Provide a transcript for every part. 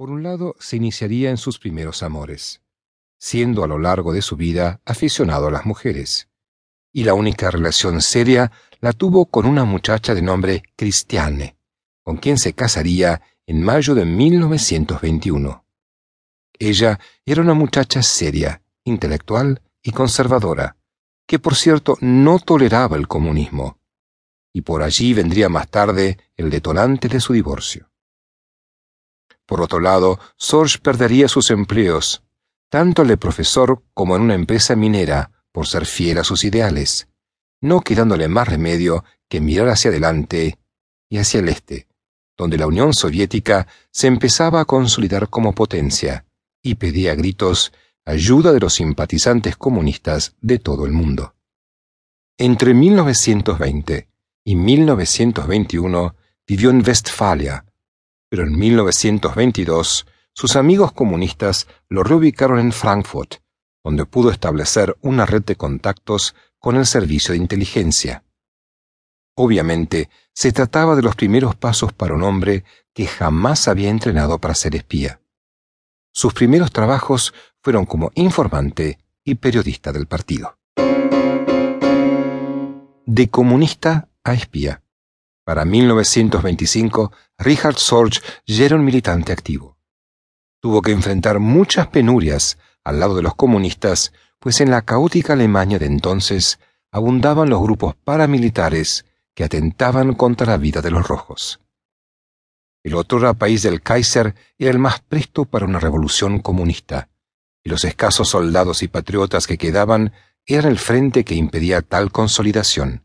Por un lado, se iniciaría en sus primeros amores, siendo a lo largo de su vida aficionado a las mujeres, y la única relación seria la tuvo con una muchacha de nombre Cristiane, con quien se casaría en mayo de 1921. Ella era una muchacha seria, intelectual y conservadora, que por cierto no toleraba el comunismo, y por allí vendría más tarde el detonante de su divorcio. Por otro lado, Sorge perdería sus empleos, tanto el de profesor como en una empresa minera, por ser fiel a sus ideales, no quedándole más remedio que mirar hacia adelante y hacia el este, donde la Unión Soviética se empezaba a consolidar como potencia y pedía a gritos ayuda de los simpatizantes comunistas de todo el mundo. Entre 1920 y 1921 vivió en Westfalia, pero en 1922 sus amigos comunistas lo reubicaron en Frankfurt, donde pudo establecer una red de contactos con el servicio de inteligencia. Obviamente, se trataba de los primeros pasos para un hombre que jamás había entrenado para ser espía. Sus primeros trabajos fueron como informante y periodista del partido. De comunista a espía. Para 1925, Richard Sorge ya era un militante activo. Tuvo que enfrentar muchas penurias al lado de los comunistas, pues en la caótica Alemania de entonces abundaban los grupos paramilitares que atentaban contra la vida de los rojos. El otro país del Kaiser era el más presto para una revolución comunista, y los escasos soldados y patriotas que quedaban eran el frente que impedía tal consolidación.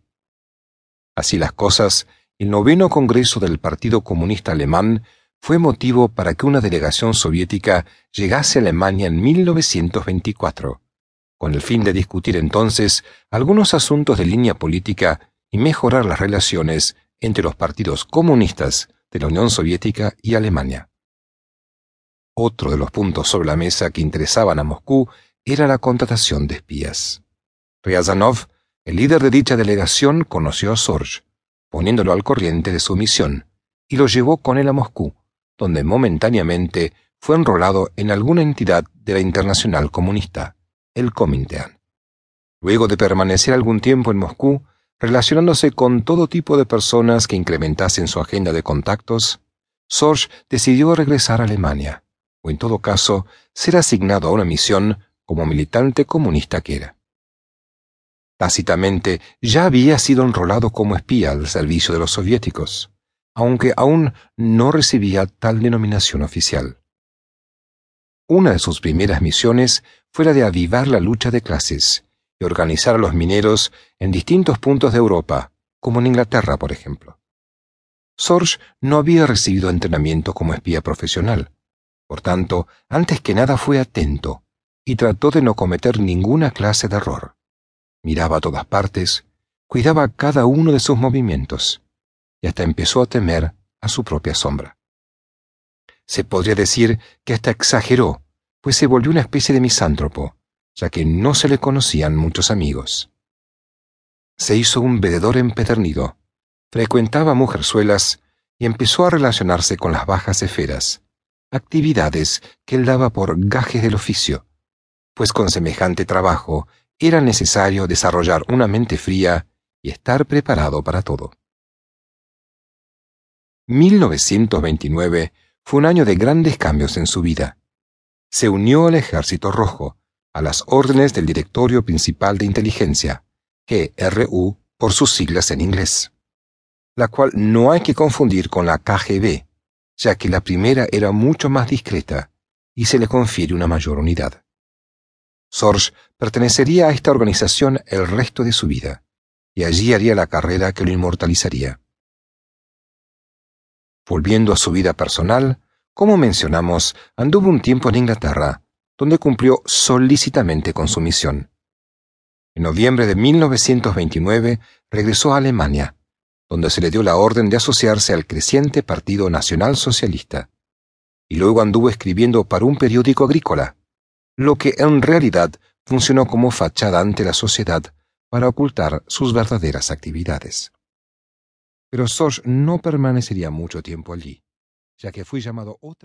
Así las cosas, el noveno Congreso del Partido Comunista Alemán fue motivo para que una delegación soviética llegase a Alemania en 1924, con el fin de discutir entonces algunos asuntos de línea política y mejorar las relaciones entre los partidos comunistas de la Unión Soviética y Alemania. Otro de los puntos sobre la mesa que interesaban a Moscú era la contratación de espías. Ryazanov, el líder de dicha delegación, conoció a Sorge, poniéndolo al corriente de su misión, y lo llevó con él a Moscú, donde momentáneamente fue enrolado en alguna entidad de la Internacional Comunista, el Comintern. Luego de permanecer algún tiempo en Moscú, relacionándose con todo tipo de personas que incrementasen su agenda de contactos, Sorge decidió regresar a Alemania, o en todo caso, ser asignado a una misión como militante comunista que era. Tácitamente ya había sido enrolado como espía al servicio de los soviéticos aunque aún no recibía tal denominación oficial. Una de sus primeras misiones fue la de avivar la lucha de clases y organizar a los mineros en distintos puntos de Europa, como en Inglaterra, por ejemplo. Sorge no había recibido entrenamiento como espía profesional. Por tanto, antes que nada fue atento y trató de no cometer ninguna clase de error. Miraba a todas partes, cuidaba cada uno de sus movimientos y hasta empezó a temer a su propia sombra. Se podría decir que hasta exageró, pues se volvió una especie de misántropo, ya que no se le conocían muchos amigos. Se hizo un bebedor empedernido, frecuentaba mujerzuelas y empezó a relacionarse con las bajas esferas, actividades que él daba por gajes del oficio, pues con semejante trabajo era necesario desarrollar una mente fría y estar preparado para todo. 1929 fue un año de grandes cambios en su vida. Se unió al Ejército Rojo, a las órdenes del Directorio Principal de Inteligencia, GRU por sus siglas en inglés, la cual no hay que confundir con la KGB, ya que la primera era mucho más discreta y se le confiere una mayor unidad. Sorge pertenecería a esta organización el resto de su vida, y allí haría la carrera que lo inmortalizaría. Volviendo a su vida personal, como mencionamos, anduvo un tiempo en Inglaterra, donde cumplió solícitamente con su misión. En noviembre de 1929 regresó a Alemania, donde se le dio la orden de asociarse al creciente Partido Nacional Socialista, y luego anduvo escribiendo para un periódico agrícola, lo que en realidad funcionó como fachada ante la sociedad para ocultar sus verdaderas actividades. Pero Sorge no permanecería mucho tiempo allí, ya que fue llamado otra